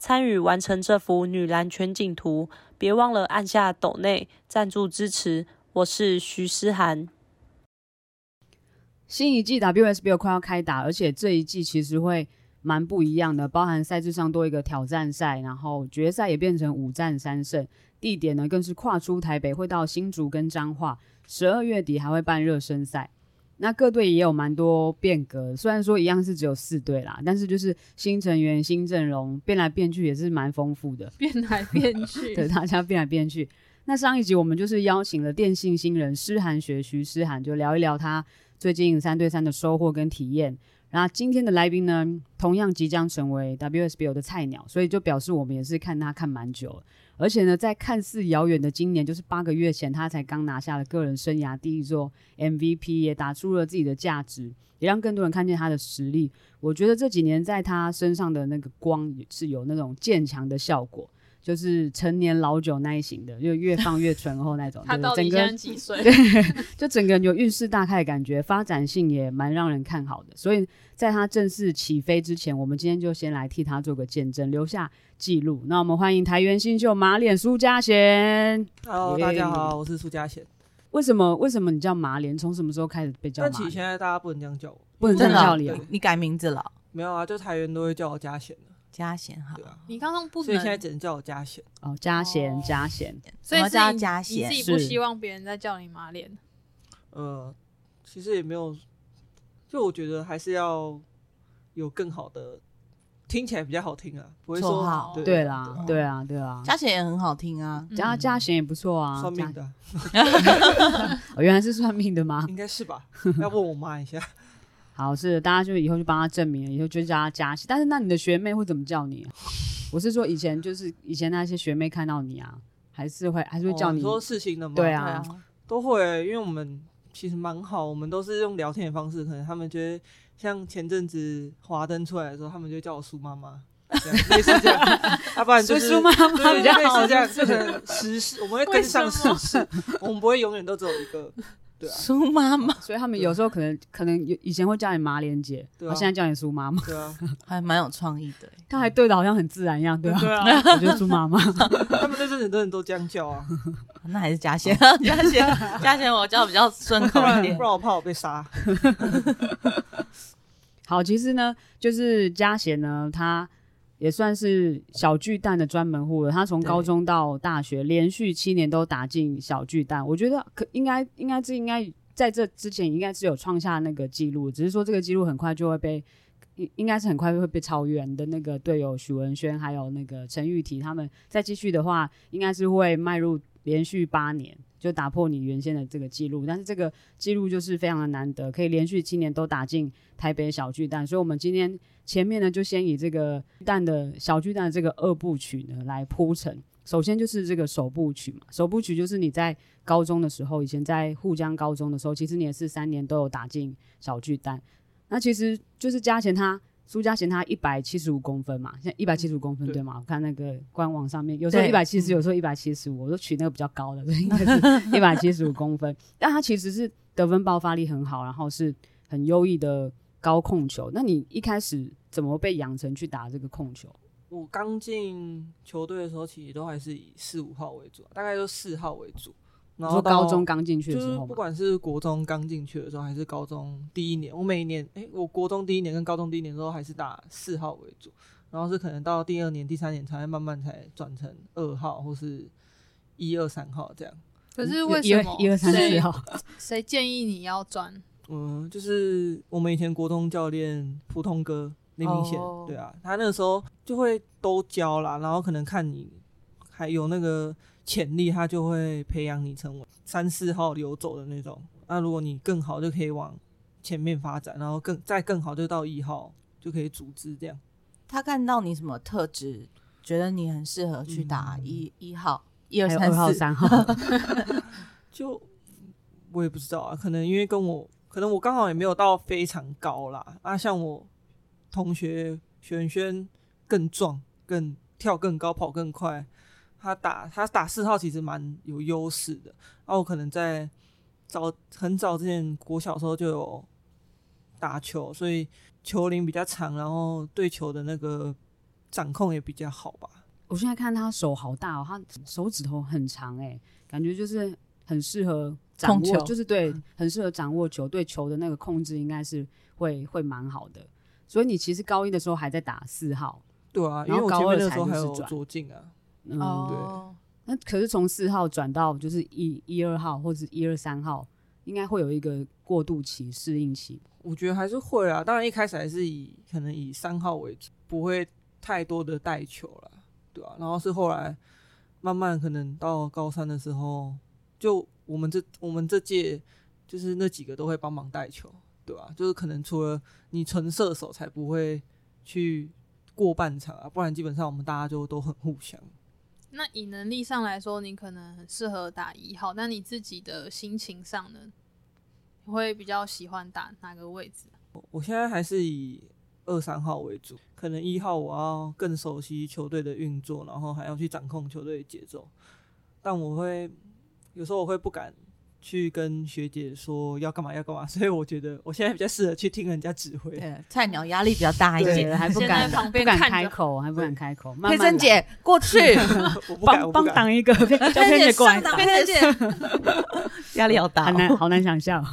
参与完成这幅女篮全景图。别忘了按下抖内赞助支持。我是徐思涵。新一季 WSBL 快要开打，而且这一季其实会蛮不一样的，包含赛制上多一个挑战赛，然后决赛也变成五战三胜，地点呢更是跨出台北，会到新竹跟彰化，十二月底还会办热身赛。那各队也有蛮多变革，虽然说一样是只有四队啦，但是就是新成员、新阵容变来变去也是蛮丰富的。变来变去，对，大家变来变去。那上一集我们就是邀请了电信新人诗涵学徐诗涵，就聊一聊他最近三对三的收获跟体验。然后今天的来宾呢，同样即将成为 WSBL 的菜鸟，所以就表示我们也是看他看蛮久了。而且呢，在看似遥远的今年，就是八个月前，他才刚拿下了个人生涯第一座 MVP，也打出了自己的价值，也让更多人看见他的实力。我觉得这几年在他身上的那个光是有那种渐强的效果。就是陈年老酒那一型的，就越放越醇厚那种。他到底现在几岁？对，就整个人有运势大开的感觉，发展性也蛮让人看好的。所以在他正式起飞之前，我们今天就先来替他做个见证，留下记录。那我们欢迎台元新秀马脸苏家贤。Hello，耶大家好，我是苏家贤。为什么为什么你叫马脸？从什么时候开始被叫但其实马脸？现在大家不能这样叫我，不能这样叫你啊你改名字了，没有啊，就台员都会叫我家贤的，嘉贤哈对。啊，你刚刚不所以现在能，只能叫我加贤。哦，加贤哦家贤。我叫所以是你嘉贤你自己不是希望别人再叫你马脸，呃，其实也没有，就我觉得还是要有更好的，听起来比较好听啊，不会绰说号对对啦，对啊，对啊。嘉贤也很好听啊，嘉嘉贤也不错啊，算命的啊 哦原来是算命的吗？应该是吧？要问我妈一下。好，是大家就以后就帮他证明了，以后就叫他嘉熙。但是那你的学妹会怎么叫你、啊？我是说以前就是以前那些学妹看到你啊，还是会还是会叫你？哦说事情的吗？对啊都会，因为我们其实蛮好，我们都是用聊天的方式，可能他们觉得像前阵子华灯出来的时候，他们就叫我苏妈妈，这样类似这样，要、不然就是 苏妈妈对比较好类似这样，时事，我们会跟上时事，我们不会永远都只有一个，对啊，苏妈妈所以他们有时候可能可能有以前会叫你马莲姐，对啊然后现在叫你苏妈妈，对啊，还蛮有创意的欸。他还对的好像很自然一样，对吧？对啊，我觉得苏妈妈，他们那阵很多人都这样叫啊，那还是嘉贤，嘉贤，嘉贤，我叫比较顺口一点不。然我怕我被杀。好，其实呢，就是嘉贤呢，他也算是小巨蛋的专门户了。他从高中到大学，连续七年都打进小巨蛋。我觉得可应该应该是应该在这之前应该是有创下那个记录，只是说这个记录很快就会被。应应该是很快会被超越你的那个队友许文轩，还有那个陈玉婷，他们再继续的话，应该是会迈入连续八年，就打破你原先的这个记录。但是这个记录就是非常的难得，可以连续七年都打进台北小巨蛋，所以我们今天前面呢就先以这个蛋的小巨蛋的这个二部曲呢来铺陈。首先就是这个首部曲嘛，首部曲就是你在高中的时候，以前在沪江高中的时候，其实你也是三年都有打进小巨蛋。那其实就是加钱他苏嘉贤他一百七十五公分嘛，现在一百七十五公分、对对吗？我看那个官网上面有时候一对百七十，有时候一百七十五，我都取那个比较高的，所以应该是 一百七十五公分。但他其实是得分爆发力很好，然后是很优异的高控球。那你一开始怎么被养成去打这个控球？我刚进球队的时候，其实都还是以四五号为主，大概就四号为主。然后高中刚进去的就是时候嘛，不管是国中刚进去的时候，还是高中第一年，我每一年，诶，我国中第一年跟高中第一年的时候，还是打四号为主，然后是可能到第二年、第三年才会慢慢才转成二号或是一二三号这样。可是为什么一二三四号？谁建议你要转？嗯，就是我们以前国中教练普通哥林明显，哦对啊，他那个时候就会都教啦，然后可能看你还有那个潜力，他就会培养你成为三四号流走的那种。那如果你更好，就可以往前面发展，然后更再更好就到一号，就可以组织这样。他看到你什么特质觉得你很适合去打嗯一一号、一二还有二号、三四？三号，就我也不知道啊，可能因为跟我，可能我刚好也没有到非常高啦。啊，像我同学璇璇更壮，更跳更高，跑更快。他打他打四号其实蛮有优势的。啊，我可能在早很早之前国小时候就有打球，所以球龄比较长，然后对球的那个掌控也比较好吧。我现在看他手好大哦，他手指头很长哎、感觉就是很适合掌握，球就是对，很适合掌握球，对球的那个控制应该是会会蛮好的。所以你其实高一的时候还在打四号，对啊，因然后高二的时候还有左进啊。嗯，哦，那可是从四号转到就是一一二号或者一二三号，应该会有一个过渡期、适应期。我觉得还是会啊，当然一开始还是以可能以三号为主，不会太多的带球了，对啊，然后是后来慢慢可能到高三的时候，就我们这我们这届就是那几个都会帮忙带球，对吧、就是可能除了你纯射手才不会去过半场啊，不然基本上我们大家就都很互相。那以能力上来说，你可能很适合打一号，但你自己的心情上呢，你会比较喜欢打哪个位置？我我现在还是以二三号为主，可能一号我要更熟悉球队的运作，然后还要去掌控球队的节奏。但我会有时候我会不敢去跟学姐说要干嘛要干嘛，所以我觉得我现在比较适合去听人家指挥。对，菜鸟压力比较大一对，点。还不先敢旁边不敢开口，还不敢开口。慢佩珍姐过去，帮 帮。挡一个，叫 佩珍姐过来挡，佩珍姐压力好大很哦。难好难想象。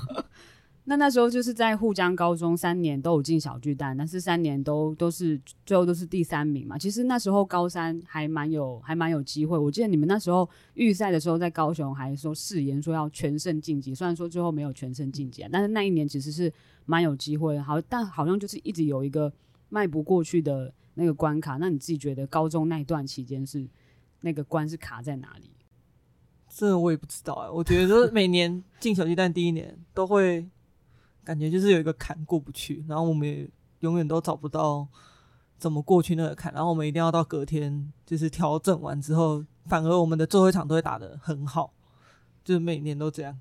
那那时候就是在沪江高中三年都有进小巨蛋，但是三年都都是最后都是第三名嘛。其实那时候高三还蛮有还蛮有机会，我记得你们那时候预赛的时候在高雄还说誓言说要全胜晋级，虽然说最后没有全胜晋级啊，但是那一年其实是蛮有机会。好，但好像就是一直有一个迈不过去的那个关卡。那你自己觉得高中那一段期间是那个关是卡在哪里？这我也不知道哎、我觉得每年进小巨蛋第一年都会感觉就是有一个坎过不去，然后我们也永远都找不到怎么过去那个坎，然后我们一定要到隔天就是调整完之后，反而我们的最后一场都会打得很好，就是每年都这样。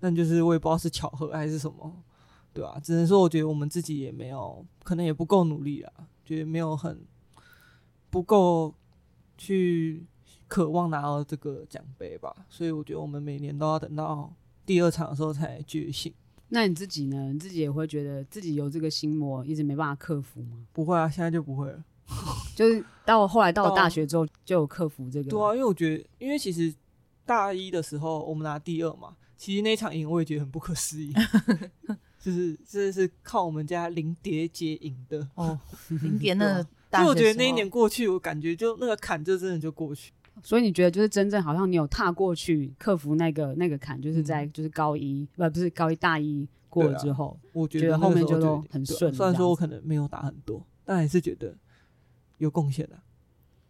但就是我也不知道是巧合还是什么，对吧、只能说我觉得我们自己也没有，可能也不够努力啊，觉得没有很不够去渴望拿到这个奖杯吧，所以我觉得我们每年都要等到第二场的时候才觉醒。那你自己呢？你自己也会觉得自己有这个心魔，一直没办法克服吗？不会啊，现在就不会了。就是到后来到了大学之后，就有克服这个。对啊，因为我觉得，因为其实大一的时候我们拿第二嘛，其实那场赢我也觉得很不可思议，就是这是靠我们家林蝶姐赢的。哦，零蝶那大学以我觉得那一年过去，我感觉就那个坎就真的就过去。所以你觉得就是真正好像你有踏过去克服那个那个坎，就是在就是高一不不是高一大一过了之后，我觉觉得后面就都很顺虽然说我可能没有打很多，但还是觉得有贡献的。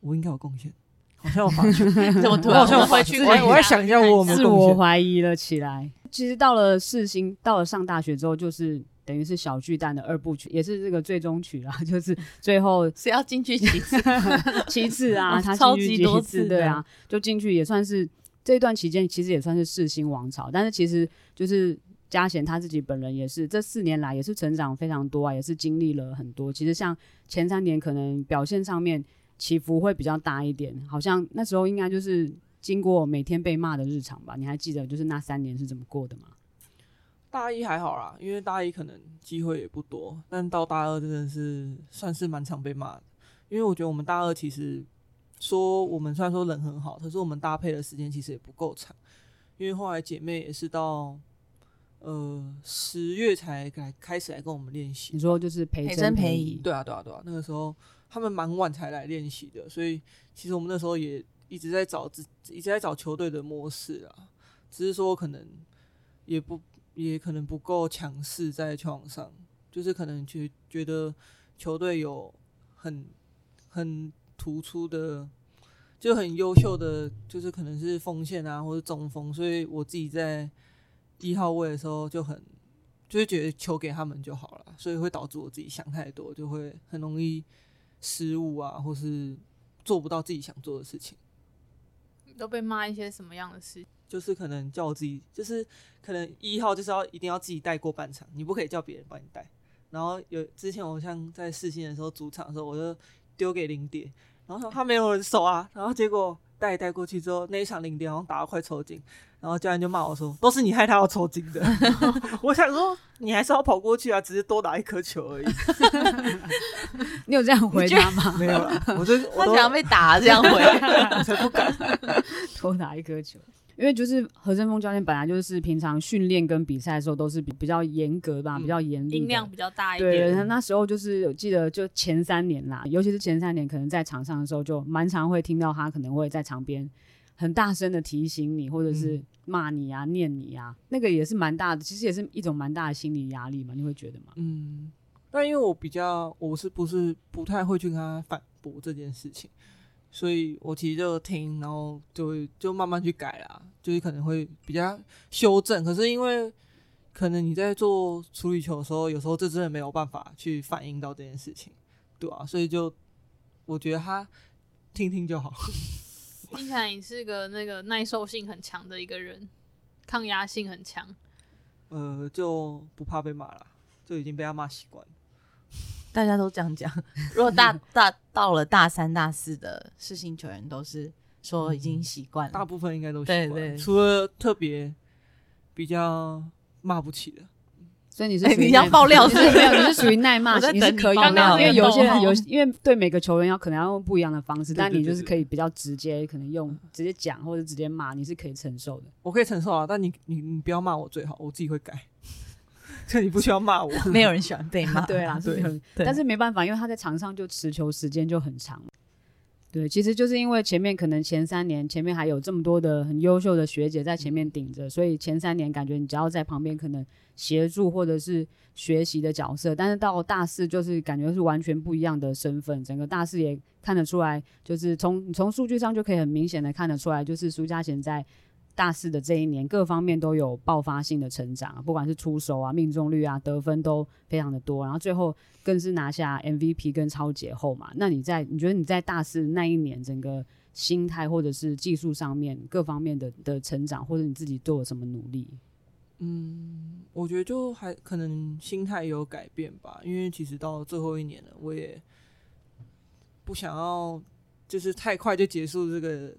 我应该有贡献，好像我发 觉。怎么突然我好像有回去我我要想一下我 自我。怀疑了起来。其实到了四星，到了上大学之后，就是等于是小巨蛋的二部曲，也是这个最终曲啦，就是最后 是要进去几次？七次啊，哦他超级多次对啊，就进去也算是这段期间，其实也算是世新王朝。但是其实就是嘉贤他自己本人也是这四年来也是成长非常多啊，也是经历了很多。其实像前三年可能表现上面起伏会比较大一点，好像那时候应该就是经过每天被骂的日常吧。你还记得就是那三年是怎么过的吗？大一还好啦，因为大一可能机会也不多，但到大二真的是算是蛮常被骂的。因为我觉得我们大二其实说我们虽然说人很好，可是我们搭配的时间其实也不够长。因为后来姐妹也是到呃十月才来开始来跟我们练习你，说就是陪陪真陪真陪乙对啊，对啊，对啊，那个时候他们蛮晚才来练习的，所以其实我们那时候也一直在找自，一直在找球队的模式啊，只是说可能也不也可能不够强势在球场上，就是可能觉觉得球队有很很突出的，就很优秀的，就是可能是锋线啊或者中锋，所以我自己在一号位的时候就很就会觉得球给他们就好了，所以会导致我自己想太多，就会很容易失误啊，或是做不到自己想做的事情。都被骂一些什么样的事？就是可能叫我自己，就是可能一号就是要一定要自己带过半场，你不可以叫别人帮你带。然后有之前我像在试新的时候主场的时候，我就丢给零点，然后说他没有人守啊，然后结果带一带过去之后，那一场零点好像打到快抽筋，然后教练就骂我说都是你害他要抽筋的。我想说你还是要跑过去啊，只是多打一颗球而已。你有这样回答吗？没有啦，我就我想要被打这样回，我才不敢。多打一颗球。因为就是何振峰教练本来就是平常训练跟比赛的时候都是比比较严格吧，嗯比较严厉，音量比较大一，点。对那时候就是我记得，就前三年啦，尤其是前三年，可能在场上的时候，就蛮常会听到他可能会在场边很大声的提醒你，或者是骂你啊、念你啊，那个也是蛮大的，其实也是一种蛮大的心理压力嘛，你会觉得吗？嗯，但因为我比较，我是不是不太会去跟他反驳这件事情，所以我其实就听，然后就会就慢慢去改啦，就是可能会比较修正。可是因为可能你在做处理球的时候，有时候这真的没有办法去反映到这件事情，对啊，所以就我觉得他听听就好。听起来你是个那个耐受性很强的一个人，抗压性很强。呃，就不怕被骂了，就已经被他骂习惯了。大家都这样讲。如果大大到了大三、大四的世新球员，都是说已经习惯了。大部分应该都习对惯除了特别比较骂不起的。所以你是你要爆料你是不是没有，你是属于耐骂 你是可以因为有些人有哦，因为对每个球员要可能要用不一样的方式，对但你就是可以比较直接，可能用直接讲或者直接骂，你是可以承受的。我可以承受啊，但你你你不要骂我最好，我自己会改。就你不需要骂我。没有人喜欢被骂。对啦，是对但是没办法，因为他在场上就持球时间就很长。对，其实就是因为前面可能前三年前面还有这么多的很优秀的学姐在前面顶着，所以前三年感觉你只要在旁边可能协助或者是学习的角色，但是到大四就是感觉是完全不一样的身份，整个大四也看得出来，就是从你从数据上就可以很明显的看得出来，就是苏嘉贤在大四的这一年各方面都有爆发性的成长，不管是出手啊、命中率啊、得分都非常的多，然后最后更是拿下 MVP 跟超节后嘛。那你在你觉得你在大四那一年整个心态或者是技术上面各方面的的成长，或者你自己做了什么努力？嗯，我觉得就还可能心态有改变吧，因为其实到最后一年了，我也不想要就是太快就结束这个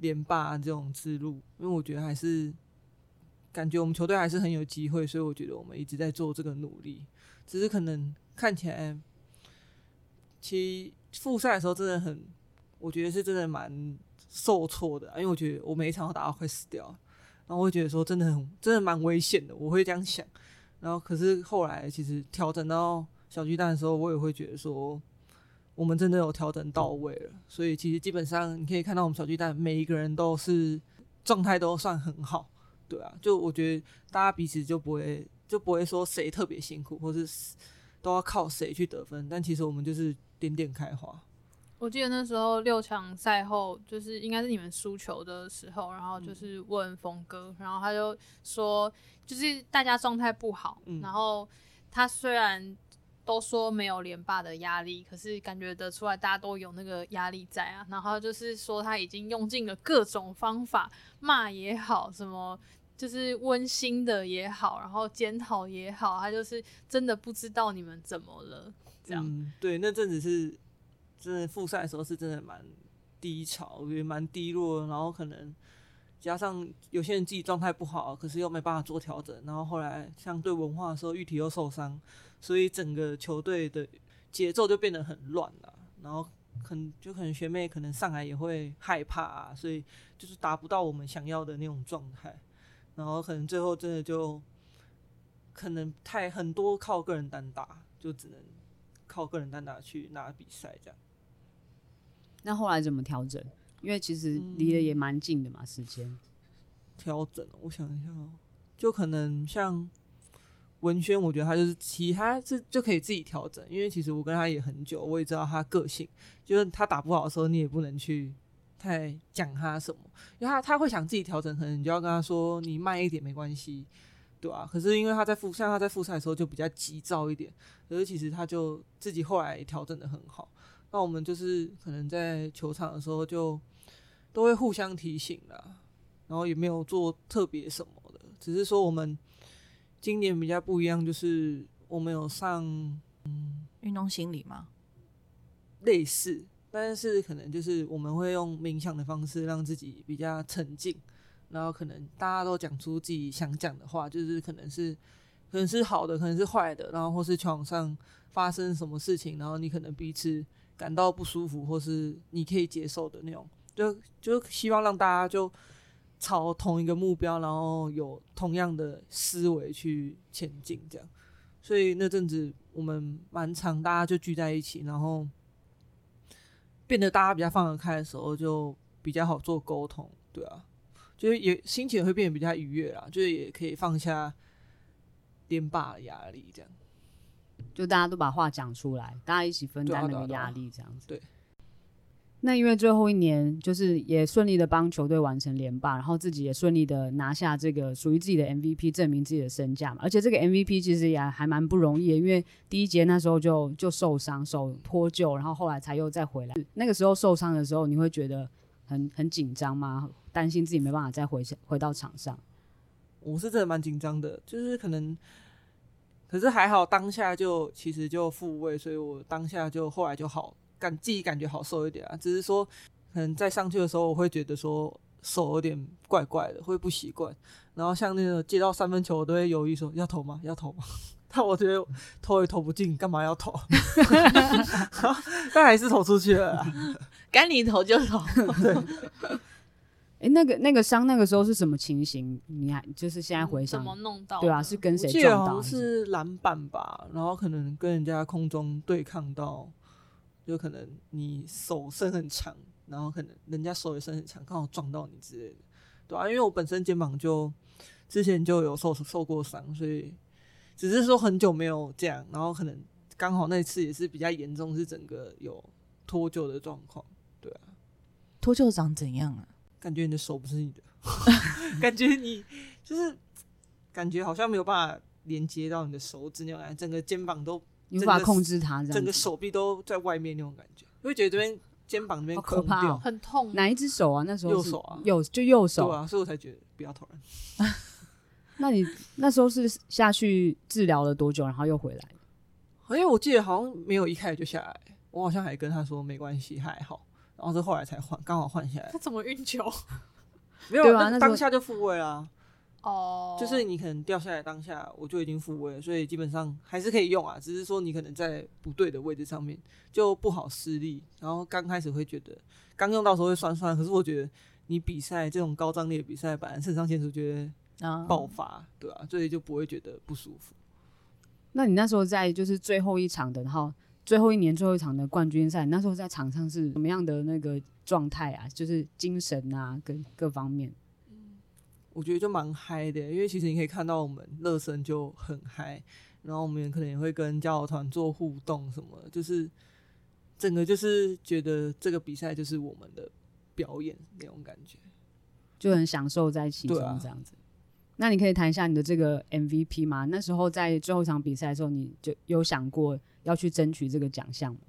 连霸这种之路，因为我觉得还是感觉我们球队还是很有机会，所以我觉得我们一直在做这个努力，只是可能看起来，其实复赛的时候真的很，我觉得是真的蛮受挫的，因为我觉得我每一场都打到快死掉。然后我会觉得说真的很真的蛮危险的，我会这样想。然后可是后来其实调整到小巨蛋的时候，我也会觉得说我们真的有调整到位了。所以其实基本上你可以看到我们小巨蛋每一个人都是状态都算很好，对啊。就我觉得大家彼此就不会就不会说谁特别辛苦，或是都要靠谁去得分。但其实我们就是点点开花。我记得那时候六强赛后，就是应该是你们输球的时候，然后就是问峰哥，然后他就说，就是大家状态不好，嗯然后他虽然都说没有连霸的压力，可是感觉得出来大家都有那个压力在啊。然后就是说他已经用尽了各种方法，骂也好，什么就是温馨的也好，然后检讨也好，他就是真的不知道你们怎么了，这样。对，那阵子是真的复赛的时候是真的蛮低潮，我觉得蛮低落，然后可能加上有些人自己状态不好，可是又没办法做调整，然后后来像对文化的时候，玉体又受伤，所以整个球队的节奏就变得很乱了，然后。可能就可能学妹可能上来也会害怕啊，所以就是达不到我们想要的那种状态，然后可能最后真的就可能太很多靠个人单打，就只能靠个人单打去拿比赛这样。那后来怎么调整？因为其实离得也蛮近的嘛，时间。调整，我想一下哦，就可能像文轩，我觉得他就是其他是就可以自己调整，因为其实我跟他也很久，我也知道他个性，就是他打不好的时候，你也不能去太讲他什么，因为他他会想自己调整，可能你就要跟他说你慢一点没关系，对啊，可是因为他在复像他在复赛的时候就比较急躁一点，可是其实他就自己后来调整的很好，那我们就是可能在球场的时候就都会互相提醒啦，然后也没有做特别什么的，只是说我们今年比较不一样，就是我们有上嗯运动心理吗？类似，但是可能就是我们会用冥想的方式让自己比较沉静，然后可能大家都讲出自己想讲的话，就是可能是可能是好的，可能是坏的，然后或是球场上发生什么事情，然后你可能彼此感到不舒服，或是你可以接受的那种，就就希望让大家就朝同一个目标，然后有同样的思维去前进，这样。所以那阵子我们蛮常大家就聚在一起，然后变得大家比较放得开的时候，就比较好做沟通，对啊，就是也心情会变得比较愉悦啦，就是也可以放下连霸的压力，这样。就大家都把话讲出来，大家一起分担那个对啊对啊对啊压力，这样子。对。那因为最后一年就是也顺利的帮球队完成连霸，然后自己也顺利的拿下这个属于自己的 MVP，证明自己的身价嘛。而且这个 MVP 其实也还蛮不容易的，因为第一节那时候就就受伤，手脱臼，然后后来才又再回来。那个时候受伤的时候，你会觉得很很紧张吗？担心自己没办法再回回到场上？我是真的蛮紧张的，就是可能，可是还好当下就其实就复位，所以我当下就后来就好感自己感觉好受一点啊。只是说，可能在上去的时候，我会觉得说手有点怪怪的，会不习惯。然后像那个接到三分球，我都会犹豫说要投吗？要投吗？但我觉得投也投不进，干嘛要投？但还是投出去了啦。该你投就投。对哎、那个那个伤那个时候是什么情形？你还就是现在回想怎，么弄到的？对啊，是跟我谁记得好像？是篮板吧，然后可能跟人家空中对抗到，就可能你手伸很长，然后可能人家手也伸很长，刚好撞到你之类的，对啊，因为我本身肩膀就之前就有受受过伤，所以只是说很久没有这样，然后可能刚好那次也是比较严重，是整个有脱臼的状况，对啊，脱臼长怎样啊？感觉你的手不是你的，感觉你就是感觉好像没有办法连接到你的手指那种感觉，整个肩膀都你无法控制它，这样整个手臂都在外面那种感觉，会觉得这边肩膀那边好可空掉，怕哦很痛。哪一只手啊？那时候右手啊右就右手。对啊，所以我才觉得不要投篮。那你那时候是下去治疗了多久，然后又回来？因为我记得好像没有一开始就下来，我好像还跟他说没关系，还好，然后是后来才换，刚好换下来他，怎么运球？没有那对啊那时候当下就复位啦，哦，就是你可能掉下来当下我就已经复位了，所以基本上还是可以用啊，只是说你可能在不对的位置上面就不好施力，然后刚开始会觉得刚用到时候会酸酸，可是我觉得你比赛这种高张力的比赛，本来肾上腺素觉得啊爆发，对啊，所以就不会觉得不舒服。那你那时候在就是最后一场的，然后最后一年最后一场的冠军赛，你那时候在场上是什么样的那个状态啊？就是精神啊，跟各方面。我觉得就蛮嗨的，因为其实你可以看到我们热身就很嗨，然后我们可能也会跟交流团做互动什么，就是整个就是觉得这个比赛就是我们的表演那种感觉。就很享受在其中这样子。那你可以谈一下你的这个 MVP 吗？那时候在最后一场比赛的时候，你就有想过要去争取这个奖项吗？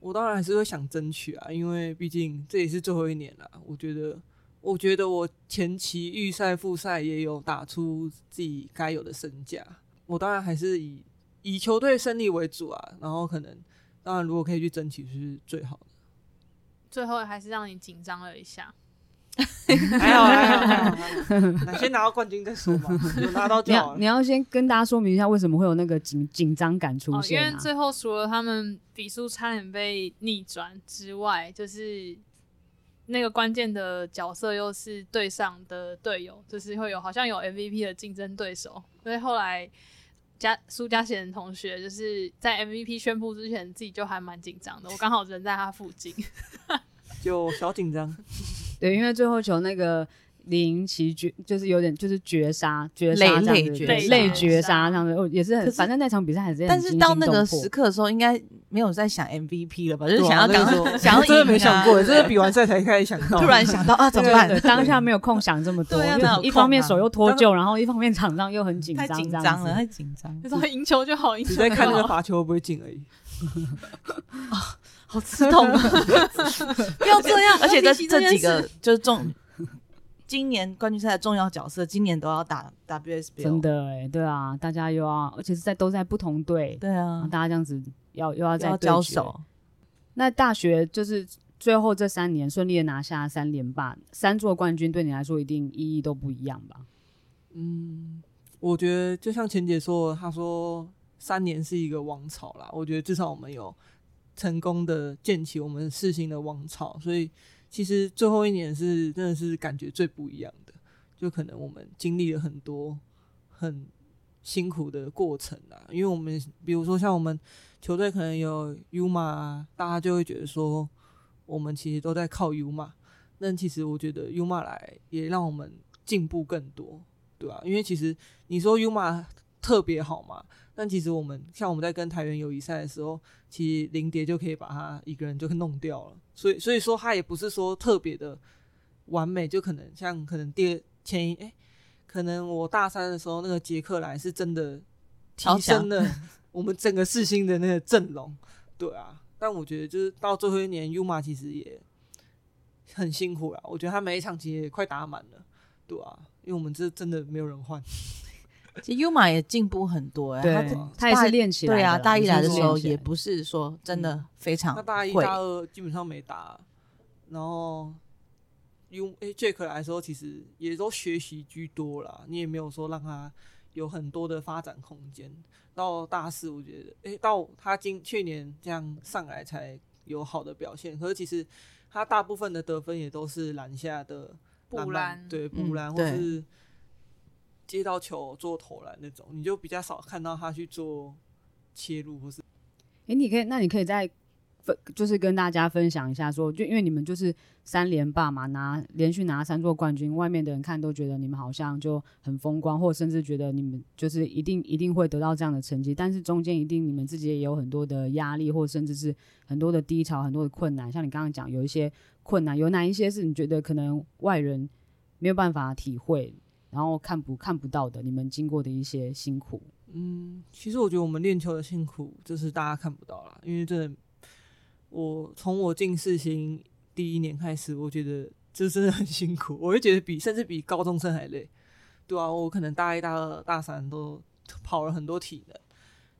我当然还是会想争取啊，因为毕竟这也是最后一年了。我觉得，我觉得我前期预赛、复赛也有打出自己该有的身价。我当然还是以以球队胜利为主啊，然后可能当然如果可以去争取是最好的。最后还是让你紧张了一下。还好还好还好先拿到冠军再说嘛，有拿到你就好了。要你要先跟大家说明一下，为什么会有那个紧紧张感出哦，因现啊？为最后除了他们比数差点被逆转之外，就是那个关键的角色又是队上的队友，就是会有好像有 MVP 的竞争对手，所以后来加苏嘉贤同学就是在 MVP 宣布之前，自己就还蛮紧张的。我刚好人在他附近，就小紧张，对，因为最后球那个零奇绝，就是有点就是绝杀绝累杀这样子，累绝对杀累绝杀这样子，哦也是很，反正那场比赛还是很但是到那个时刻的时候，应该没有在想 MVP 了吧？就是想要赶那个时候快想要真的没想过，真的比完赛才开始想到，突然想到啊，怎么办？对，当下没有空想这么多，因为对啊哪有一方面手又脱臼，然后一方面场上又很紧张太张，紧张了。太紧张，就是赢球就好，赢只球就在看那个好。罚球会不会进而已。好刺痛啊！不要这样，而且这这几个就是重，今年冠军赛的重要角色，今年都要打 WSBL，真的哎，对啊，大家又要，而且是在都在不同队，对啊，大家这样子要又要再要。交手，那大学就是最后这三年顺利的拿下三连霸，三座冠军对你来说一定意义都不一样吧？嗯，我觉得就像钱姐说的，她说三年是一个王朝啦。我觉得至少我们有成功的建起我们世新的王朝，所以其实最后一年是真的是感觉最不一样的。就可能我们经历了很多很辛苦的过程啊，因为我们比如说像我们球队可能有 U 马、大家就会觉得说我们其实都在靠 U 马，但其实我觉得 U 马来也让我们进步更多。对啊，因为其实你说 U 马特别好嘛，但其实我们像我们在跟台原友谊赛的时候，其实林蝶就可以把他一个人就弄掉了，所以所以说他也不是说特别的完美，就可能像可能第二前一哎、可能我大三的时候那个杰克来是真的提升了 我们整个四星的那个阵容，对啊，但我觉得就是到最后一年，Uma 其实也很辛苦啦，我觉得他每一场其实也快打满了，对啊，因为我们这真的没有人换。其实 U 马也进步很多哎，对他，他也是练起来的。对啊，大一来的时候也不是说真的非常那大一、大二基本上没打，然后 U 诶 Jack 来的时候，其实也都学习居多啦，你也没有说让他有很多的发展空间。到大四，我觉得诶，到他今去年这样上来才有好的表现，可是其实他大部分的得分也都是篮下的补篮对嗯补篮、或是接到球做投篮那种，你就比较少看到他去做切入或是。哎，你可以，那你可以再分，就是跟大家分享一下说就因为你们就是三连霸嘛，拿连续拿三座冠军，外面的人看都觉得你们好像就很风光，或甚至觉得你们就是一定一定会得到这样的成绩，但是中间一定你们自己也有很多的压力，或甚至是很多的低潮、很多的困难。像你刚刚讲，有一些困难，有哪一些是你觉得可能外人没有办法体会，然后看不看不到的，你们经过的一些辛苦？嗯，其实我觉得我们练球的辛苦，就是大家看不到啦，因为这，我从我进世新第一年开始，我觉得这真的很辛苦，我会觉得比甚至比高中生还累，对啊，我可能大一、大二、大三都跑了很多体能，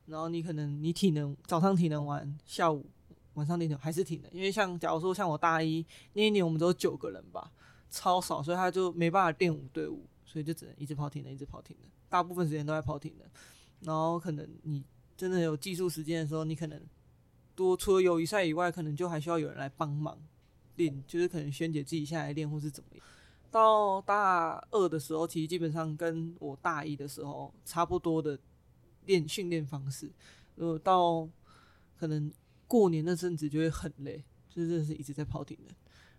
然后你可能你体能早上体能完，下午晚上练球还是体能，因为像假如说像我大一那一年，我们都九个人吧，超少，所以他就没办法练五对五，所以就只能一直跑体能，一直跑体能，大部分时间都在跑体能。然后可能你真的有技术时间的时候，你可能多除了友谊赛以外，可能就还需要有人来帮忙练，就是可能萱姐自己下来练或是怎么样。到大二的时候，其实基本上跟我大一的时候差不多的练训练方式。呃，到可能过年那阵子就会很累，就是是一直在跑体能，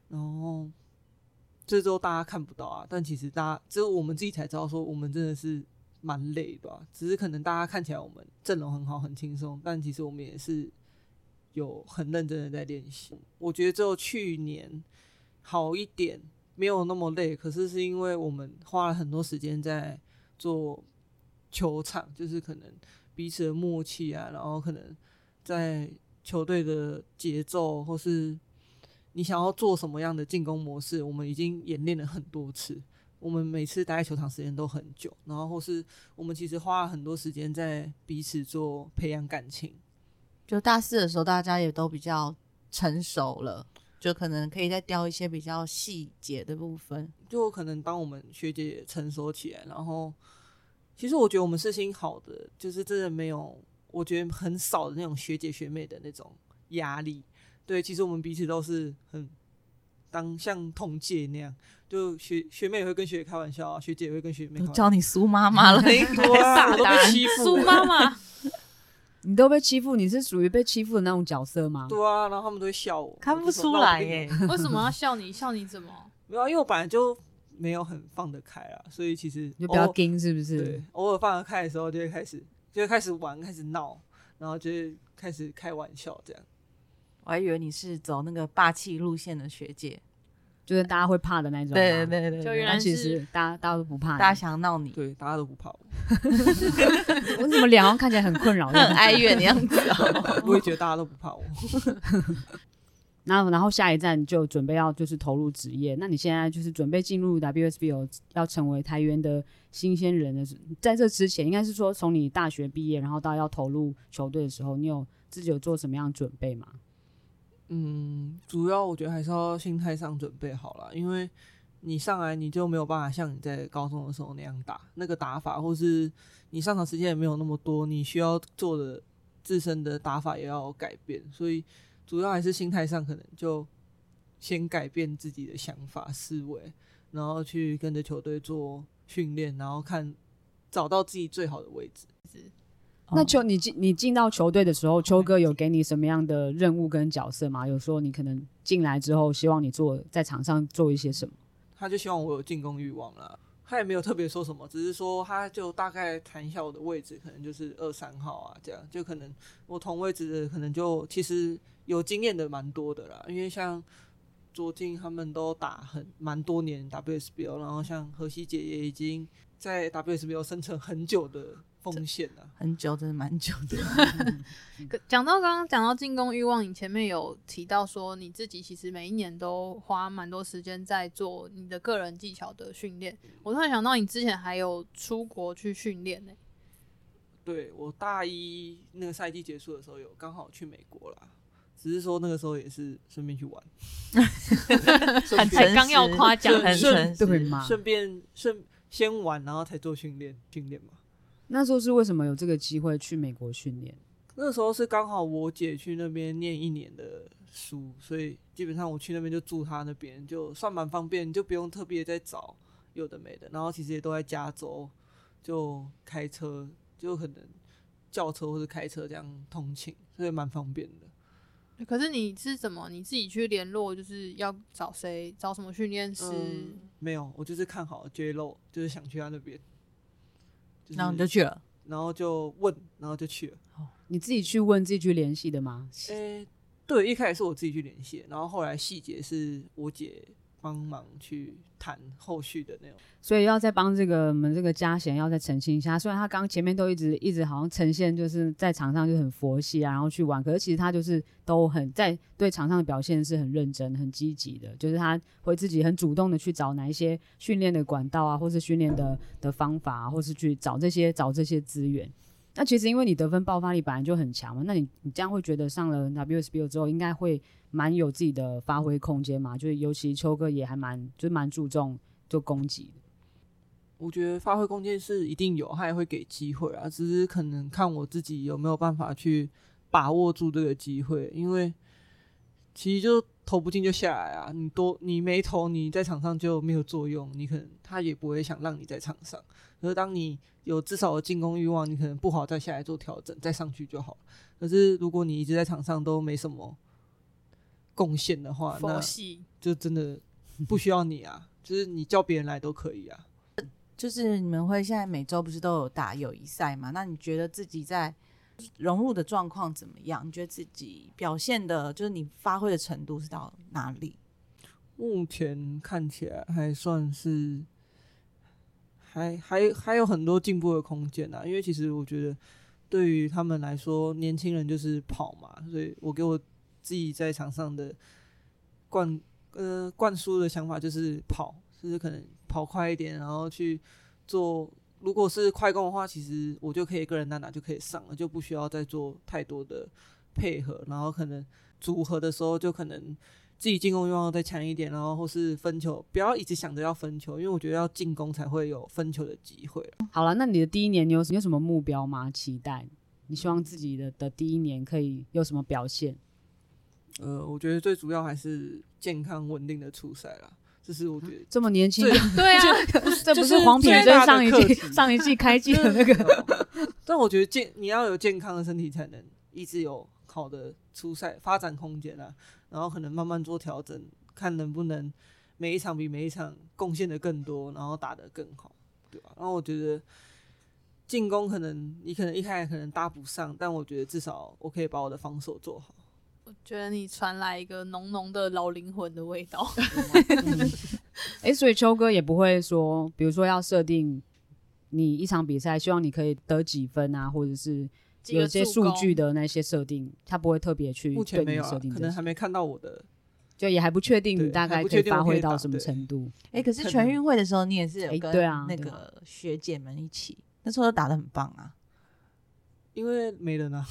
然后这周大家看不到啊，但其实大家只有我们自己才知道，说我们真的是蛮累的、只是可能大家看起来我们阵容很好很轻松，但其实我们也是有很认真的在练习。我觉得只有去年好一点，没有那么累，可是是因为我们花了很多时间在做球场，就是可能彼此的默契啊，然后可能在球队的节奏或是你想要做什么样的进攻模式，我们已经演练了很多次。我们每次待在球场时间都很久，然后或是我们其实花了很多时间在彼此做培养感情。就大四的时候，大家也都比较成熟了，就可能可以再雕一些比较细节的部分。就可能当我们学姐也成熟起来，然后其实我觉得我们是心好的，就是真的没有，我觉得很少的那种学姐学妹的那种压力。对，其实我们彼此都是很当像同届那样，就学学妹也会跟学姐开玩笑啊，学姐也会跟学妹开都玩笑。叫你苏妈妈了，应该对啊，我都大被欺负苏了。妈妈，你都被欺负，你是属于被欺负的那种角色吗？对啊，然后他们都会笑我，看不出来耶。。为什么要笑你？笑你怎么？没有啊，因为我本来就没有很放得开啊，所以其实就比较偶尔硬，是不是？对，偶尔放得开的时候，就会开始就会开始玩，开始闹，然后就会开始开玩笑这样。我还以为你是走那个霸气路线的学姐，就是大家会怕的那种。对对对对，就原来但其是实大家大家都不怕你，大家想闹你，对，大家都不怕我，我怎么脸好像看起来很困扰？很哀怨的样子哦。我也觉得大家都不怕我。那然后下一站就准备要就是投入职业，那你现在就是准备进入 WSBO，要成为台湾的新鲜人的时，在这之前，应该是说从你大学毕业，然后到要投入球队的时候，你有自己有做什么样的准备吗？嗯，主要我觉得还是要心态上准备好了，因为你上来你就没有办法像你在高中的时候那样打，那个打法，或是你上场时间也没有那么多，你需要做的自身的打法也要改变，所以主要还是心态上可能就先改变自己的想法思维，然后去跟着球队做训练，然后看找到自己最好的位置。那就你进你进到球队的时候，秋哥有给你什么样的任务跟角色吗？有说你可能进来之后，希望你做在场上做一些什么？他就希望我有进攻欲望了。他也没有特别说什么，只是说他就大概谈一下我的位置，可能就是二三号啊，这样就可能我同位置的可能就其实有经验的蛮多的啦，因为像卓进他们都打很蛮多年 WSBL，然后像何西姐也已经在 WSBL 生存很久的锋线了。很久，真的蛮久的。讲到刚刚讲到进攻欲望，你前面有提到说你自己其实每一年都花蛮多时间在做你的个人技巧的训练。我突然想到，你之前还有出国去训练呢。对我大一那个赛季结束的时候，有刚好去美国啦，只是说那个时候也是顺便去玩，顺 很才刚要夸奖很顺对吗？顺便顺先玩，然后才做训练训练嘛。那时候是为什么有这个机会去美国训练？那时候是刚好我姐去那边念一年的书，所以基本上我去那边就住她那边，就算蛮方便，就不用特别再找有的没的。然后其实也都在加州，就开车就可能轿车或者开车这样通勤，所以蛮方便的。可是你是怎么你自己去联络，就是要找谁，找什么训练师？嗯没有，我就是看好 J Lo，就是想去他那边，就是然后你就去了，然后就问，然后就去了。你自己去问自己去联系的吗？诶、对，一开始是我自己去联系，然后后来细节是我姐帮忙去谈后续的内容。所以要再帮这个我们这个嘉贤要再澄清一下，虽然他刚前面都一直一直好像呈现就是在场上就很佛系啊，然后去玩，可是其实他就是都很在对场上的表现是很认真、很积极的，就是他会自己很主动的去找哪一些训练的管道啊，或是训练的的方法、啊，或是去找这些找这些资源。那其实因为你得分爆发力本来就很强嘛，那你你这样会觉得上了 WSBO 之后，应该会蛮有自己的发挥空间嘛？就是尤其秋哥也还蛮就是蛮注重就攻击。我觉得发挥空间是一定有，他也会给机会啊，只是可能看我自己有没有办法去把握住这个机会，因为其实就投不进就下来啊，你多你没投，你在场上就没有作用，你可能他也不会想让你在场上。可是当你有至少的进攻欲望，你可能不好再下来做调整，再上去就好了。可是如果你一直在场上都没什么贡献的话，那。就真的不需要你啊，就是你叫别人来都可以啊。就是你们会现在每周不是都有打友谊赛嘛？那你觉得自己在融入的状况怎么样？你觉得自己表现的，就是你发挥的程度是到哪里？目前看起来还算是，还还还有很多进步的空间啊。因为其实我觉得，对于他们来说，年轻人就是跑嘛，所以我给我自己在场上的灌呃灌输的想法就是跑，就是可能跑快一点，然后去做。如果是快攻的话，其实我就可以个人单打就可以上了，就不需要再做太多的配合，然后可能组合的时候就可能。自己进攻欲望再强一点，然后或是分球，不要一直想着要分球，因为我觉得要进攻才会有分球的机会。好了，那你的第一年你有你有什么目标吗？期待你希望自己的的第一年可以有什么表现？呃，我觉得最主要还是健康稳定的出赛啦，这是我觉得这么年轻，最 对啊，这不就是黄品珍上一季 上一季开季的那个，但我觉得健你要有健康的身体，才能一直有好的出赛发展空间啊。然后可能慢慢做调整，看能不能每一场比每一场贡献的更多，然后打得更好，对吧？然后我觉得进攻可能你可能一开始可能搭不上，但我觉得至少我可以把我的防守做好。我觉得你传来一个浓浓的老灵魂的味道。哎、所以秋哥也不会说，比如说要设定你一场比赛，希望你可以得几分啊，或者是有些数据的那些设定，他不会特别去目前对你没有啊设定可能还没看到我的。就也还不确定你大概可以发挥到什么程度。哎、可是全运会的时候，你也是有哎跟对啊那个学姐们一起，那时候都打的很棒啊。因为没人啊，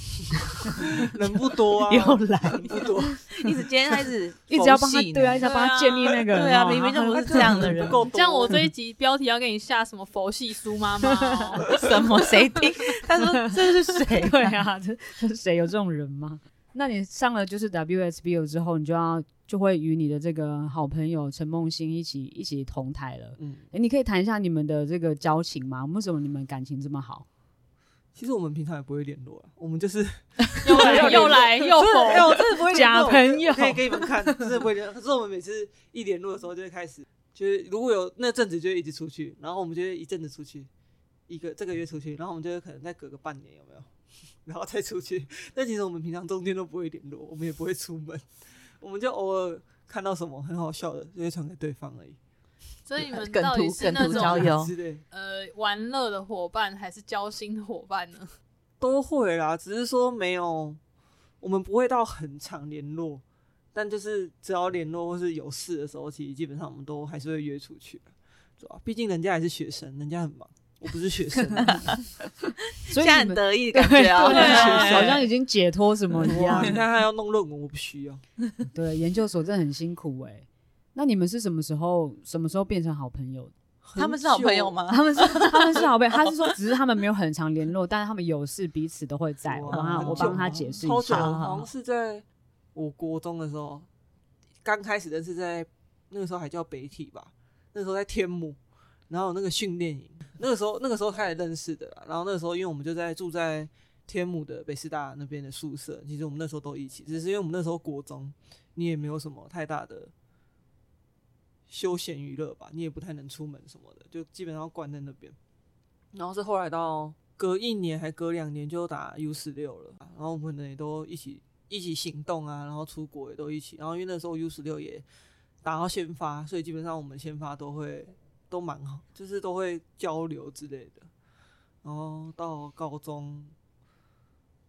人不多啊，又来人不多，一直今天开始一直要帮他对啊，一直要帮他建立那个对啊哦明明就不是这样的人不够多。这样我这一集标题要给你下什么佛系苏妈妈、哦？什么谁听？他说这是谁？对啊，这这是谁有这种人吗？那你上了就是 WSBO 之后，你就要就会与你的这个好朋友陈梦欣一起一起同台了。嗯，哎、你可以谈一下你们的这个交情吗？为什么你们感情这么好？其实我们平常也不会联络啊，我们就是 又来 又来又真的哎否？我真的不会假朋友可以给你们看，真的不会联络。可是我们每次一联络的时候，就会开始，就是如果有那阵子就一直出去，然后我们就会一阵子出去，一个这个月出去，然后我们就会可能再隔个半年，有没有？然后再出去。但其实我们平常中间都不会联络，我们也不会出门，我们就偶尔看到什么很好笑的，就会传给对方而已。所以你们 梗到底图梗是那种图交友 之类呃玩乐的伙伴，还是交心的伙伴呢？都会啦，只是说没有，我们不会到很常联络，但就是只要联络或是有事的时候，其实基本上我们都还是会约出去，对吧？毕竟人家还是学生，人家很忙，我不是学生啊，所以很们得意的感觉啊！对对好像已经解脱什么一哇，样你。看他要弄论文，我不需要。对，研究所真的很辛苦哎、那你们是什么时候什么时候变成好朋友的？他们是好朋友吗？他们是他们是好朋友，他是说只是他们没有很常联络，但是他们有事彼此都会在。我帮他我帮他解释一下。好像是在我国中的时候，刚开始认识在那个时候还叫北体吧，那时候在天母，然后有那个训练营，那个时候那个时候开始认识的啦。然后那个时候因为我们就在住在天母的北师大那边的宿舍，其实我们那时候都一起，只是因为我们那时候国中，你也没有什么太大的休闲娱乐吧，你也不太能出门什么的，就基本上关在那边。然后是后来到隔一年还隔两年就打 U 十六了，然后我们也都一起一起行动啊，然后出国也都一起。然后因为那时候 U 十六也打到先发，所以基本上我们先发都会都蛮好，就是都会交流之类的。然后到高中，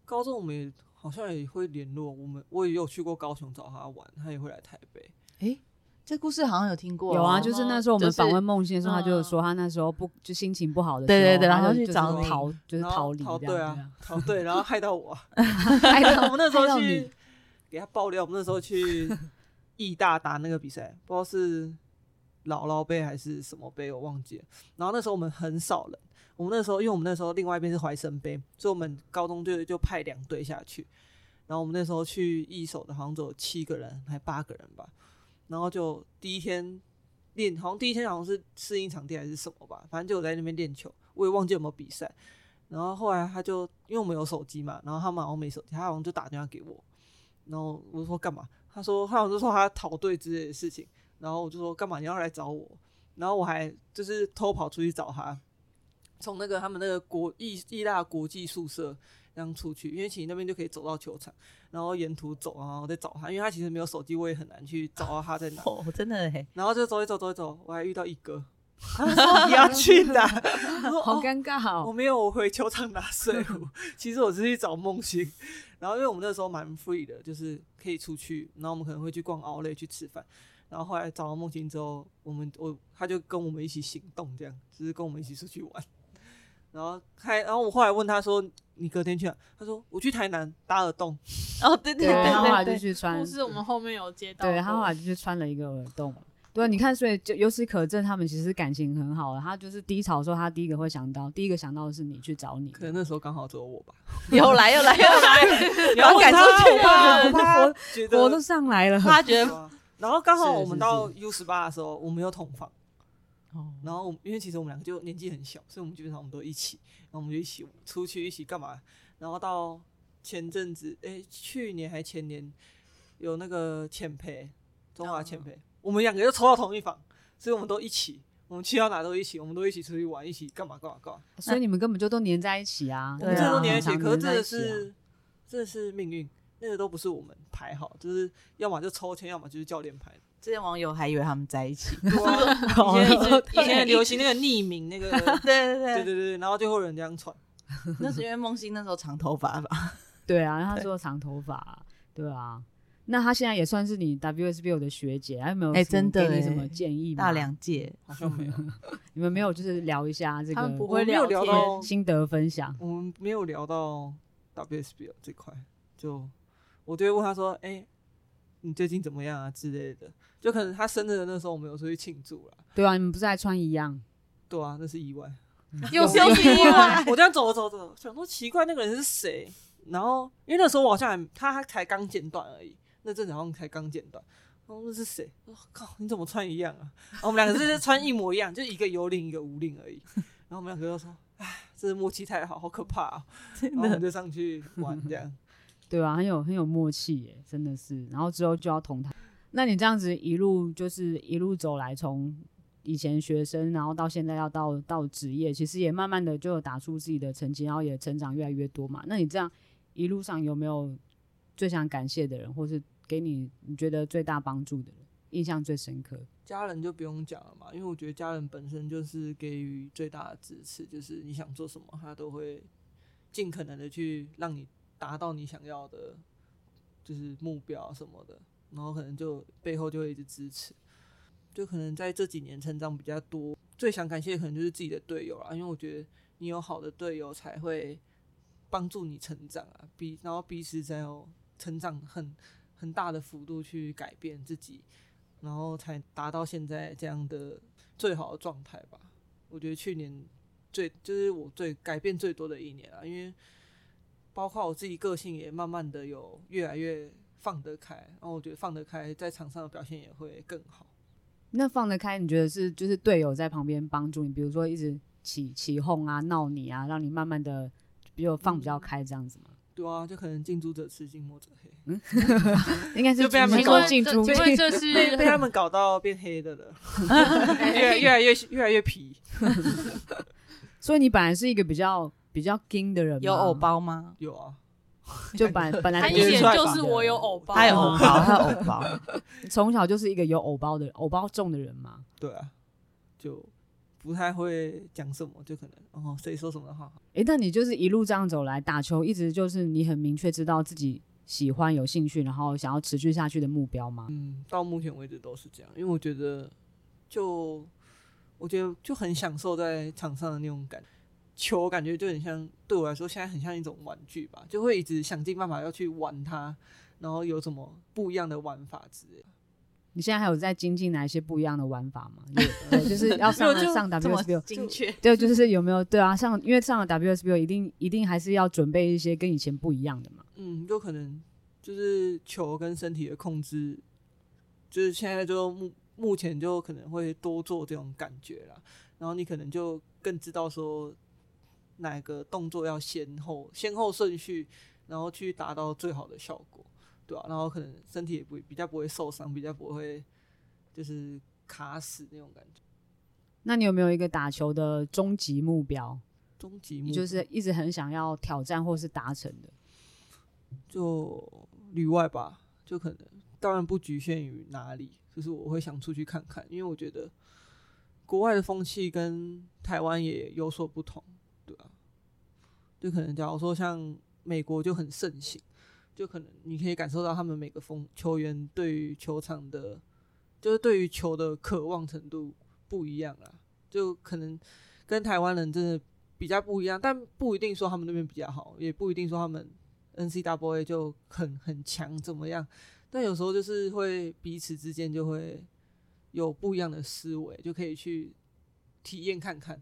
高中我们也好像也会联络，我们我也有去过高雄找他玩，他也会来台北。哎，这故事好像有听过哦，有啊，就是那时候我们就是访问梦欣的时候，他就说他那时候不就心情不好的时候，对对对然后去找你逃，就是逃离。对啊，逃对，然后害到我啊。害到我们那时候去你给他爆料，我们那时候去 义大打那个比赛，不知道是姥姥杯还是什么杯，我忘记了。然后那时候我们很少人，我们那时候因为我们那时候另外一边是怀生杯，所以我们高中队就派两队下去。然后我们那时候去一手的，好像只有七个人还八个人吧。然后就第一天练，好像第一天好像是适应场地还是什么吧，反正就有在那边练球，我也忘记有没有比赛。然后后来他就因为我们有手机嘛，然后他们好像没手机，他好像就打电话给我，然后我就说干嘛？他说他好像就说他逃队之类的事情，然后我就说干嘛你要来找我？然后我还就是偷跑出去找他，从那个他们那个国意意大国际宿舍这样出去，因为其实那边就可以走到球场，然后沿途走，然后再找他，因为他其实没有手机，我也很难去找到他在哪。哦，真的嘿，然后就走一走走一走，我还遇到一哥，他说 你要去哪？我说 好哦尴尬哦。我没有，我回球场拿水壶。其实我是去找梦欣，然后因为我们那时候蛮 free 的，就是可以出去，然后我们可能会去逛奥莱去吃饭。然后后来找到梦欣之后，我们我他就跟我们一起行动，这样就是跟我们一起出去玩。然后开然后我后来问他说：“你隔天去哪？”他说：“我去台南打耳洞。哦，对对对，对他后来就去穿不是我们后面有接到，对他后来就去穿了一个耳洞。对啊，你看，所以就由此可证，他们其实感情很好的。他就是低潮的时候，他第一个会想到，第一个想到的是你去找你。可能那时候刚好只有我吧。又来又来又来，然后赶出去我怕我我他觉得我都上来了，他觉得然后刚好我们到 U 十八的时候，我们又同房。哦然后我们因为其实我们两个就年纪很小，所以我们基本上我们都一起，然后我们就一起出去一起干嘛？然后到前阵子，诶，去年还前年有那个浅培，中华浅培，我们两个又抽到同一房，所以我们都一起，我们去到哪都一起，我们都一起出去玩，一起干嘛干嘛干嘛。所以你们根本就都黏在一起啊，我们这都黏在一起，可是真的在一起啊是真的是命运，那个都不是我们排好，就是要么就抽签，要么就是教练排的。这些网友还以为他们在一起，以前以前很流行那个 匿名那个，对对对对对对，然后就后有人这样传。那是因为梦欣那时候长头发吧？对啊，他说长头发啊，对啊。那他现在也算是你 WSBO 的学姐，还有没有哎真的给你什么哎建议吗？大两届，好像没有，你们没有就是聊一下这个他们不会聊聊到，心得分享？我们没有聊到 WSBL 这块，就我就会问他说：“哎、你最近怎么样啊？”之类的，就可能他生日的那时候，我们有出去庆祝了。对啊，你们不是还穿一样？对啊，那是意外，又是又是意外我这样走走走，想说奇怪，那个人是谁？然后因为那时候我好像还他才刚剪短而已，那阵子好像才刚剪短。然后那是谁？我靠，你怎么穿一样啊？然后我们两个就是穿一模一样，就一个有领一个无领而已。然后我们两个就说：“哎，这是默契太好，好可怕啊！” 真然后我们就上去玩这样。对啊，很有很有默契耶，真的是。然后之后就要同台。那你这样子一路就是一路走来，从以前学生，然后到现在要到到职业，其实也慢慢的就打出自己的成绩，然后也成长越来越多嘛。那你这样一路上有没有最想感谢的人，或是给你你觉得最大帮助的人，印象最深刻？家人就不用讲了嘛，因为我觉得家人本身就是给予最大的支持，就是你想做什么，他都会尽可能的去让你达到你想要的，就是目标什么的，然后可能就背后就会一直支持。就可能在这几年成长比较多，最想感谢的可能就是自己的队友啦，因为我觉得你有好的队友才会帮助你成长啊，彼然后彼此才有成长很很大的幅度去改变自己，然后才达到现在这样的最好的状态吧。我觉得去年最就是我最改变最多的一年啊，因为包括我自己个性也慢慢的有越来越放得开，然后我觉得放得开，在场上的表现也会更好。那放得开，你觉得是就是队友在旁边帮助你，比如说一直起起哄啊、闹你啊，让你慢慢的比较放比较开这样子吗？对啊，就可能近朱者赤，近墨者黑，嗯 应该是 就被他们请够问这进出请问这被是被他们搞到变黑的了，越越来越越来越皮。所以你本来是一个比较比较硬的人吗，有偶包吗？有啊，就本本来就很显看得出来吧就是我有偶包，他有偶包，他有偶包。从小就是一个有偶包的偶包重的人嘛。对啊，就不太会讲什么，就可能哦谁说什么的话，诶，那你就是一路这样走来打球，一直就是你很明确知道自己喜欢、有兴趣，然后想要持续下去的目标吗？嗯，到目前为止都是这样，因为我觉得就我觉得就很享受在场上的那种感觉。球感觉就很像，对我来说现在很像一种玩具吧，就会一直想尽办法要去玩它，然后有什么不一样的玩法之类的。你现在还有在精进哪一些不一样的玩法吗？有对，就是要 上上 WSBO，精确，对，就是有没有对啊？上因为上了 WSBO，一定一定还是要准备一些跟以前不一样的嘛。嗯，就可能就是球跟身体的控制，就是现在就目目前就可能会多做这种感觉啦，然后你可能就更知道说哪个动作要先后先后顺序，然后去达到最好的效果，对吧、然后可能身体也不比较不会受伤，比较不会就是卡死那种感觉。那你有没有一个打球的终极目标？终极目你就是一直很想要挑战或是达成的？就旅外吧，就可能当然不局限于哪里，就是我会想出去看看，因为我觉得国外的风气跟台湾也有所不同，对啊，就可能假如说像美国就很盛行，就可能你可以感受到他们每个风球员对于球场的，就是对于球的渴望程度不一样啦，就可能跟台湾人真的比较不一样，但不一定说他们那边比较好，也不一定说他们 N C W A 就很很强怎么样，但有时候就是会彼此之间就会有不一样的思维，就可以去体验看看。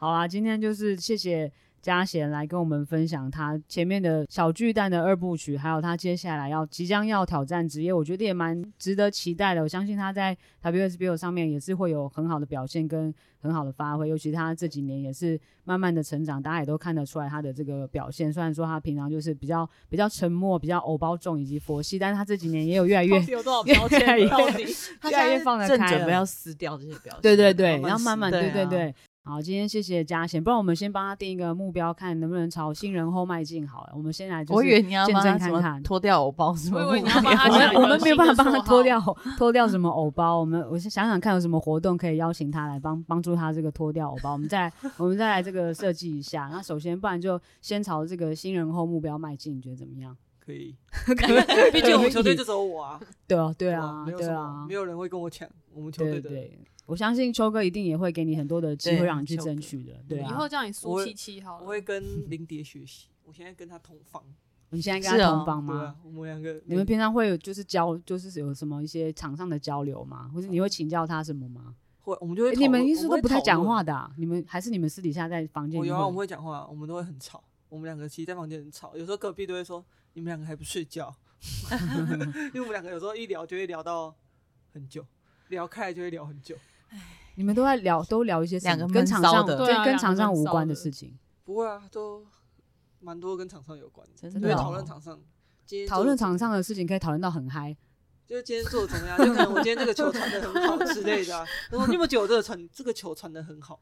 好啊，今天就是谢谢嘉贤来跟我们分享他前面的小巨蛋的二部曲，还有他接下来要即将要挑战职业，我觉得也蛮值得期待的。我相信他在 WSBO 上面也是会有很好的表现跟很好的发挥，尤其他这几年也是慢慢的成长，大家也都看得出来他的这个表现。虽然说他平常就是比较比较沉默、比较偶包重以及佛系，但是他这几年也有越来越有多少标签？越到底他越来越放得正开了准备要撕掉这些表情。对对对，然后慢慢对对对。好，今天谢谢嘉贤，不然我们先帮他定一个目标，看能不能朝新人后迈进。好了，我们先来就是我以为你要见帮看看。脱掉偶包什么目我们没有办法帮他脱掉脱掉什么偶包，我们我先想想看有什么活动可以邀请他来帮帮助他这个脱掉偶包，我们再我们再来这个设计一下。那首先，不然就先朝这个新人后目标迈进，你觉得怎么样？可以，毕竟我们球队就只有我啊，对啊，对对啊，对啊没，有人会跟我抢我们球队的。我相信秋哥一定也会给你很多的机会让你去争取的，对以啊。后叫你苏七七好了。我会跟林蝶学习，我现在跟他同房，你现在跟他同房吗啊？，我们两个你们平常会有就是交，就是有什么一些场上的交流吗？或者你会请教他什么吗？会，我们就会诶你们讨论我们会一直都不太讲话的、啊，你们还是你们私底下在房间里我有啊，我们会？会讲话，我们都会很吵。我们两个其实在房间很吵，有时候隔壁都会说你们两个还不睡觉，因为我们两个有时候一聊就会聊到很久，聊开来就会聊很久。你们都在聊，都聊一些什么两个跟场上闷骚的跟对啊跟场上无关的事情，不会啊，都蛮多跟场上有关的，真的讨论场上。今天讨论场上的事情可以讨论到很嗨。就是今天做的怎么样？就可能我今天这个球传的很好之类的、啊。然 后你有没有觉得我这个传这个球传的很好？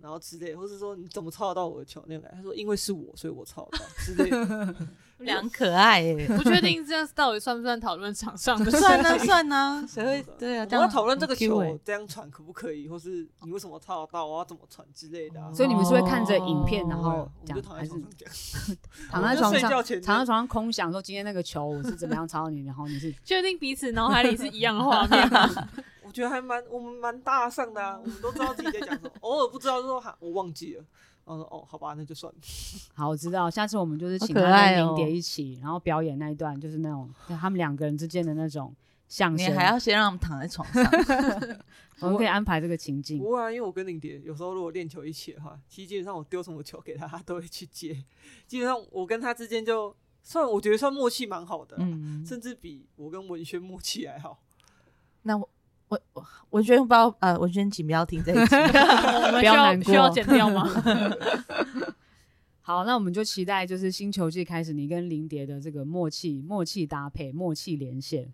然后之类，或是说你怎么抄得到我的球那种感觉？他说因为是我，所以我抄得到之类的。两可爱耶。不确定这样到底算不算讨论场上的事算呢情算呢，谁会对啊？我们要讨论这个球这样传可不可以，或是你为什么抄得到，我要怎么传之类的、啊。所以你们是会看着影片，哦然后讲，躺还是在床上，躺在我们就床上躺在床上空想说今天那个球我是怎么样抄你，然后你是确定彼此脑海里是一样的画面吗？我觉得还蛮我们蛮大上的啊，我们都知道自己在讲什么，偶尔不知道就说哈我忘记了，然后说哦好吧那就算了。好，我知道，下次我们就是好请他跟林蝶一起，然后表演那一段，就是那种他们两个人之间的那种相声，你还要先让他们躺在床上，我们可以安排这个情境。不会啊，因为我跟林蝶有时候如果练球一起的话，其实基本上我丢什么球给他，他都会去接。基本上我跟他之间就算我觉得算默契蛮好的啊、嗯，甚至比我跟文轩默契还好。那我我我觉得不要呃，文轩请不要听这一集，我们需不要难过需要剪掉吗？好，那我们就期待就是新球季开始，你跟林蝶的这个默契、默契搭配、默契连线。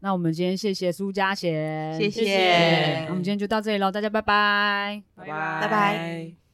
那我们今天谢谢苏嘉贤，谢谢那我们今天就到这里喽，大家拜拜。拜拜拜拜